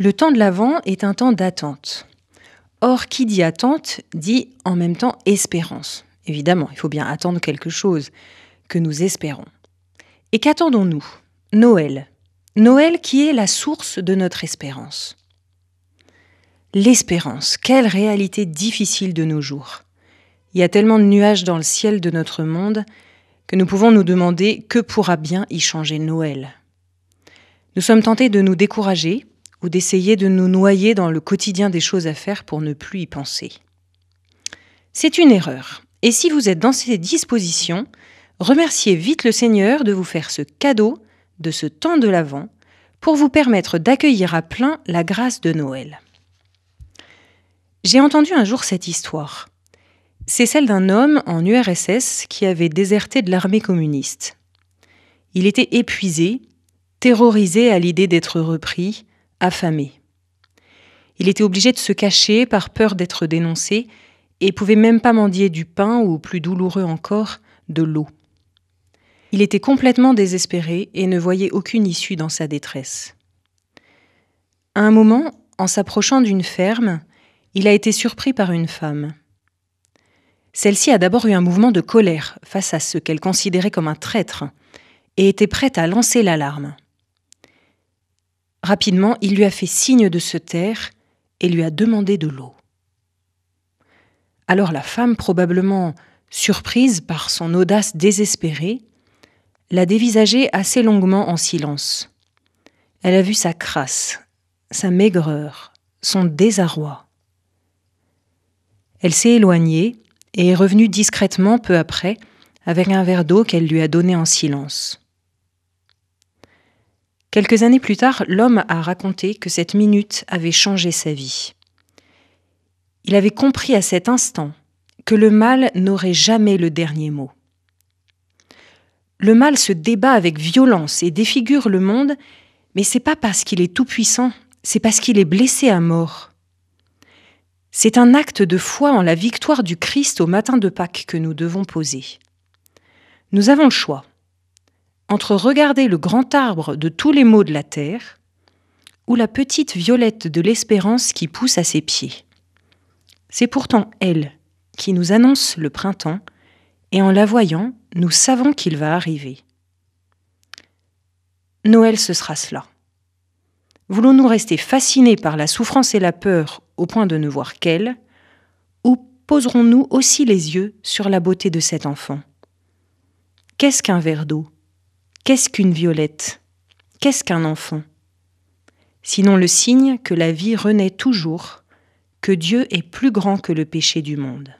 Le temps de l'Avent est un temps d'attente. Or, qui dit attente dit en même temps espérance. Évidemment, il faut bien attendre quelque chose que nous espérons. Et qu'attendons-nous? Noël. Noël qui est la source de notre espérance. L'espérance, quelle réalité difficile de nos jours. Il y a tellement de nuages dans le ciel de notre monde que nous pouvons nous demander que pourra bien y changer Noël. Nous sommes tentés de nous décourager ou d'essayer de nous noyer dans le quotidien des choses à faire pour ne plus y penser. C'est une erreur. Et si vous êtes dans ces dispositions, remerciez vite le Seigneur de vous faire ce cadeau de ce temps de l'Avent pour vous permettre d'accueillir à plein la grâce de Noël. J'ai entendu un jour cette histoire. C'est celle d'un homme en URSS qui avait déserté de l'armée communiste. Il était épuisé, terrorisé à l'idée d'être repris, affamé. Il était obligé de se cacher par peur d'être dénoncé et pouvait même pas mendier du pain ou, plus douloureux encore, de l'eau. Il était complètement désespéré et ne voyait aucune issue dans sa détresse. À un moment, en s'approchant d'une ferme, il a été surpris par une femme. Celle-ci a d'abord eu un mouvement de colère face à ce qu'elle considérait comme un traître et était prête à lancer l'alarme. Rapidement, il lui a fait signe de se taire et lui a demandé de l'eau. Alors la femme, probablement surprise par son audace désespérée, l'a dévisagé assez longuement en silence. Elle a vu sa crasse, sa maigreur, son désarroi. Elle s'est éloignée et est revenue discrètement peu après avec un verre d'eau qu'elle lui a donné en silence. Quelques années plus tard, l'homme a raconté que cette minute avait changé sa vie. Il avait compris à cet instant que le mal n'aurait jamais le dernier mot. Le mal se débat avec violence et défigure le monde, mais c'est pas parce qu'il est tout-puissant, c'est parce qu'il est blessé à mort. C'est un acte de foi en la victoire du Christ au matin de Pâques que nous devons poser. Nous avons le choix entre regarder le grand arbre de tous les maux de la terre ou la petite violette de l'espérance qui pousse à ses pieds. C'est pourtant elle qui nous annonce le printemps, et en la voyant, nous savons qu'il va arriver. Noël, ce sera cela. Voulons-nous rester fascinés par la souffrance et la peur au point de ne voir qu'elle, ou poserons-nous aussi les yeux sur la beauté de cet enfant? Qu'est-ce qu'un verre d'eau? Qu'est-ce qu'une violette? Qu'est-ce qu'un enfant? Sinon le signe que la vie renaît toujours, que Dieu est plus grand que le péché du monde.